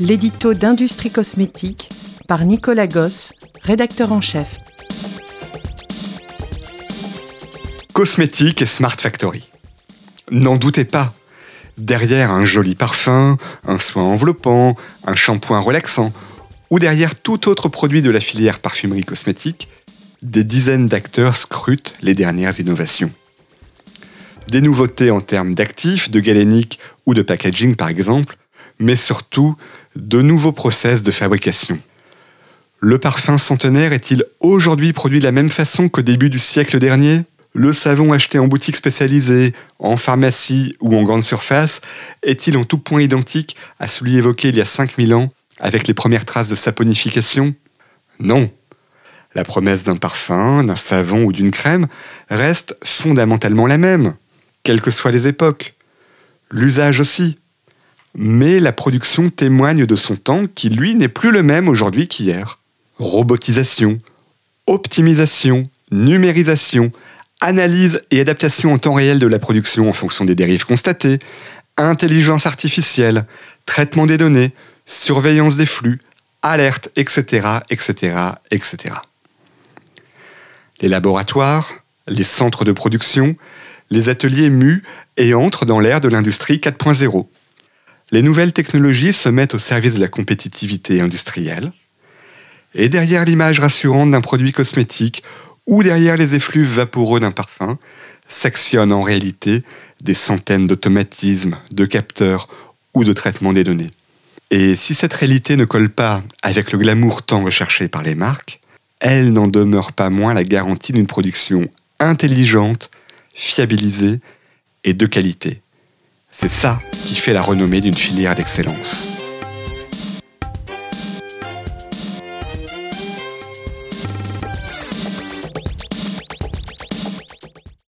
l'édito d'Industrie Cosmétique par Nicolas Goss, rédacteur en chef. Cosmétique et Smart Factory. N'en doutez pas, derrière un joli parfum, un soin enveloppant, un shampoing relaxant, ou derrière tout autre produit de la filière parfumerie cosmétique, des dizaines d'acteurs scrutent les dernières innovations. Des nouveautés en termes d'actifs, de galénique ou de packaging par exemple, mais surtout de nouveaux process de fabrication. Le parfum centenaire est-il aujourd'hui produit de la même façon qu'au début du siècle dernier? Le savon acheté en boutique spécialisée, en pharmacie ou en grande surface est-il en tout point identique à celui évoqué il y a 5000 ans avec les premières traces de saponification Non. La promesse d'un parfum, d'un savon ou d'une crème reste fondamentalement la même, quelles que soient les époques. L'usage aussi. Mais la production témoigne de son temps qui, lui, n'est plus le même aujourd'hui qu'hier. Robotisation, optimisation, numérisation, analyse et adaptation en temps réel de la production en fonction des dérives constatées, intelligence artificielle, traitement des données, surveillance des flux, alerte, etc., etc., etc. Les laboratoires, les centres de production, les ateliers muent et entrent dans l'ère de l'industrie 4.0. Les nouvelles technologies se mettent au service de la compétitivité industrielle. Et derrière l'image rassurante d'un produit cosmétique ou derrière les effluves vaporeux d'un parfum, s'actionnent en réalité des centaines d'automatismes, de capteurs ou de traitements des données. Et si cette réalité ne colle pas avec le glamour tant recherché par les marques, elle n'en demeure pas moins la garantie d'une production intelligente, fiabilisée et de qualité. C'est ça qui fait la renommée d'une filière d'excellence.